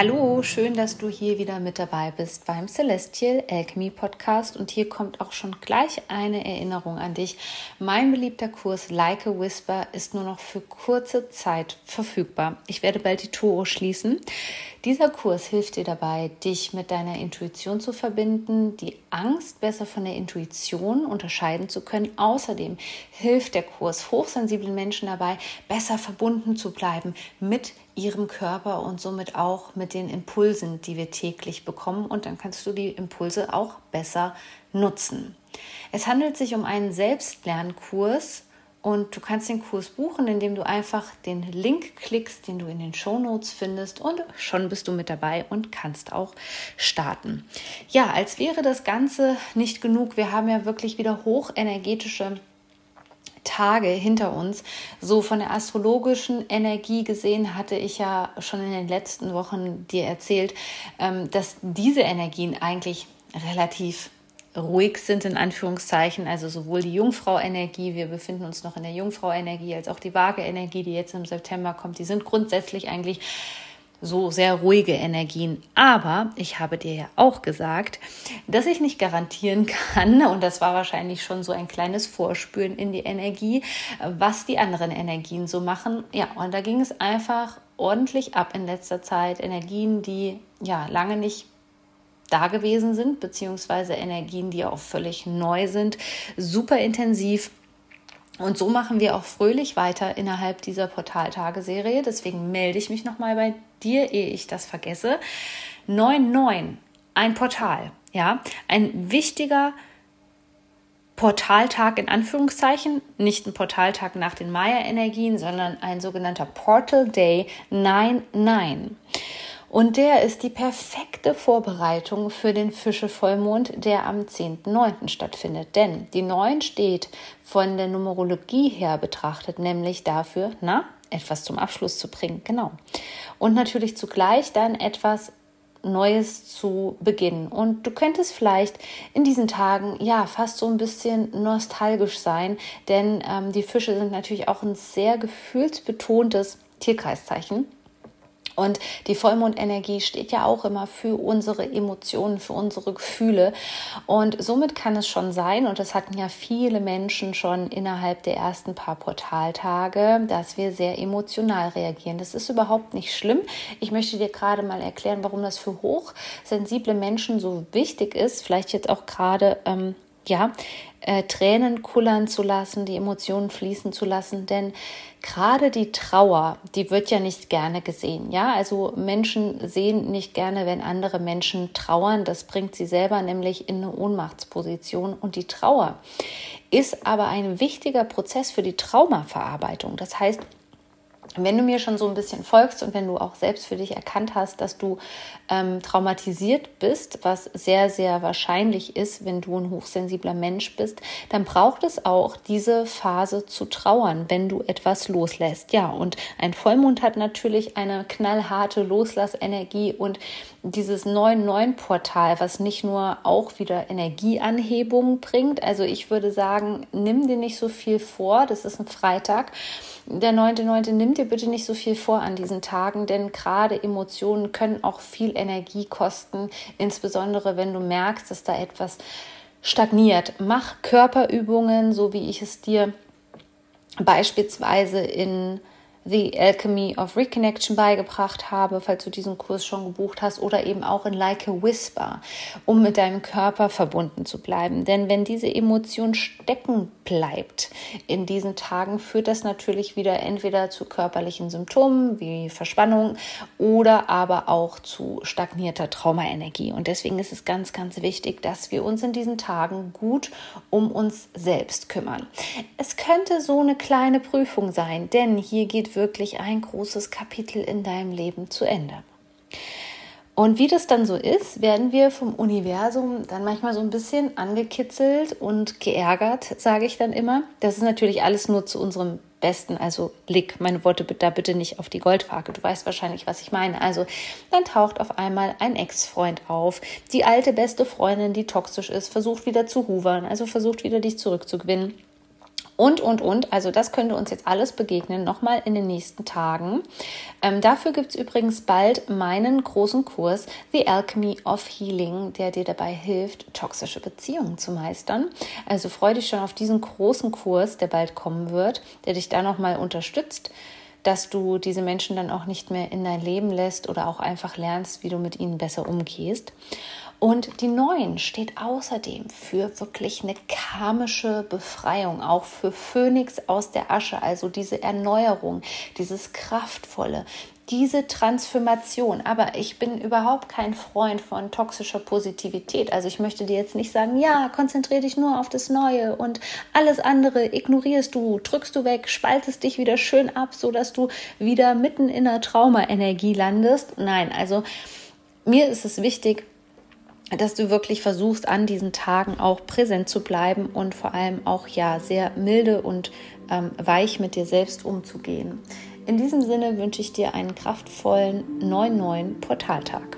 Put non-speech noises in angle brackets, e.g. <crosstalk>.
Hallo, schön, dass du hier wieder mit dabei bist beim Celestial Alchemy Podcast. Und hier kommt auch schon gleich eine Erinnerung an dich. Mein beliebter Kurs Like a Whisper ist nur noch für kurze Zeit verfügbar. Ich werde bald die Tore schließen. Dieser Kurs hilft dir dabei, dich mit deiner Intuition zu verbinden, die Angst besser von der Intuition unterscheiden zu können. Außerdem hilft der Kurs hochsensiblen Menschen dabei, besser verbunden zu bleiben mit ihrem Körper und somit auch mit den Impulsen, die wir täglich bekommen. Und dann kannst du die Impulse auch besser nutzen. Es handelt sich um einen Selbstlernkurs und du kannst den Kurs buchen, indem du einfach den Link klickst, den du in den Show Notes findest und schon bist du mit dabei und kannst auch starten. Ja, als wäre das Ganze nicht genug. Wir haben ja wirklich wieder hochenergetische Tage hinter uns. So von der astrologischen Energie gesehen hatte ich ja schon in den letzten Wochen dir erzählt, ähm, dass diese Energien eigentlich relativ ruhig sind, in Anführungszeichen. Also sowohl die Jungfrau-Energie, wir befinden uns noch in der Jungfrau-Energie, als auch die Waage-Energie, die jetzt im September kommt, die sind grundsätzlich eigentlich so sehr ruhige Energien. Aber ich habe dir ja auch gesagt, dass ich nicht garantieren <laughs> kann, und das war wahrscheinlich schon so ein kleines Vorspüren in die Energie, was die anderen Energien so machen. Ja, und da ging es einfach ordentlich ab in letzter Zeit. Energien, die ja lange nicht da gewesen sind, beziehungsweise Energien, die auch völlig neu sind, super intensiv und so machen wir auch fröhlich weiter innerhalb dieser Portaltageserie. Deswegen melde ich mich nochmal bei dir, ehe ich das vergesse. 9.9, ein Portal. Ja, ein wichtiger Portaltag in Anführungszeichen, nicht ein Portaltag nach den Maya-Energien, sondern ein sogenannter Portal Day 9.9. Und der ist die perfekte Vorbereitung für den Fische-Vollmond, der am 10.9. stattfindet. Denn die 9 steht von der Numerologie her betrachtet, nämlich dafür, na, etwas zum Abschluss zu bringen. Genau. Und natürlich zugleich dann etwas Neues zu beginnen. Und du könntest vielleicht in diesen Tagen ja fast so ein bisschen nostalgisch sein, denn ähm, die Fische sind natürlich auch ein sehr gefühlsbetontes Tierkreiszeichen. Und die Vollmondenergie steht ja auch immer für unsere Emotionen, für unsere Gefühle. Und somit kann es schon sein, und das hatten ja viele Menschen schon innerhalb der ersten paar Portaltage, dass wir sehr emotional reagieren. Das ist überhaupt nicht schlimm. Ich möchte dir gerade mal erklären, warum das für hochsensible Menschen so wichtig ist. Vielleicht jetzt auch gerade ähm, ja, äh, Tränen kullern zu lassen, die Emotionen fließen zu lassen, denn gerade die Trauer, die wird ja nicht gerne gesehen, ja, also Menschen sehen nicht gerne, wenn andere Menschen trauern, das bringt sie selber nämlich in eine Ohnmachtsposition. Und die Trauer ist aber ein wichtiger Prozess für die Traumaverarbeitung. Das heißt, wenn du mir schon so ein bisschen folgst und wenn du auch selbst für dich erkannt hast, dass du ähm, traumatisiert bist, was sehr, sehr wahrscheinlich ist, wenn du ein hochsensibler Mensch bist, dann braucht es auch diese Phase zu trauern, wenn du etwas loslässt. Ja, und ein Vollmond hat natürlich eine knallharte Loslassenergie und dieses 9-9-Portal, was nicht nur auch wieder Energieanhebung bringt. Also ich würde sagen, nimm dir nicht so viel vor. Das ist ein Freitag. Der 9.9. nimm dir bitte nicht so viel vor an diesen Tagen, denn gerade Emotionen können auch viel Energie kosten, insbesondere wenn du merkst, dass da etwas stagniert. Mach Körperübungen, so wie ich es dir beispielsweise in The Alchemy of Reconnection beigebracht habe, falls du diesen Kurs schon gebucht hast, oder eben auch in Like a Whisper, um mit deinem Körper verbunden zu bleiben. Denn wenn diese Emotion stecken bleibt in diesen Tagen, führt das natürlich wieder entweder zu körperlichen Symptomen wie Verspannung oder aber auch zu stagnierter Traumaenergie. Und deswegen ist es ganz, ganz wichtig, dass wir uns in diesen Tagen gut um uns selbst kümmern. Es könnte so eine kleine Prüfung sein, denn hier geht wirklich ein großes Kapitel in deinem Leben zu Ende. Und wie das dann so ist, werden wir vom Universum dann manchmal so ein bisschen angekitzelt und geärgert, sage ich dann immer. Das ist natürlich alles nur zu unserem Besten. Also leg meine Worte da bitte nicht auf die Goldwaage. Du weißt wahrscheinlich, was ich meine. Also dann taucht auf einmal ein Ex-Freund auf. Die alte beste Freundin, die toxisch ist, versucht wieder zu huvern, also versucht wieder dich zurückzugewinnen und, und, und. Also das könnte uns jetzt alles begegnen, nochmal in den nächsten Tagen. Ähm, dafür gibt es übrigens bald meinen großen Kurs The Alchemy of Healing, der dir dabei hilft, toxische Beziehungen zu meistern. Also freu dich schon auf diesen großen Kurs, der bald kommen wird, der dich da nochmal unterstützt dass du diese Menschen dann auch nicht mehr in dein Leben lässt oder auch einfach lernst, wie du mit ihnen besser umgehst. Und die Neun steht außerdem für wirklich eine karmische Befreiung, auch für Phönix aus der Asche, also diese Erneuerung, dieses Kraftvolle, diese Transformation. Aber ich bin überhaupt kein Freund von toxischer Positivität. Also ich möchte dir jetzt nicht sagen, ja, konzentriere dich nur auf das Neue und alles andere ignorierst du, drückst du weg, spaltest dich wieder schön ab, sodass du wieder mitten in der Traumaenergie landest. Nein, also mir ist es wichtig, dass du wirklich versuchst, an diesen Tagen auch präsent zu bleiben und vor allem auch ja sehr milde und ähm, weich mit dir selbst umzugehen. In diesem Sinne wünsche ich dir einen kraftvollen 9-9 Portaltag.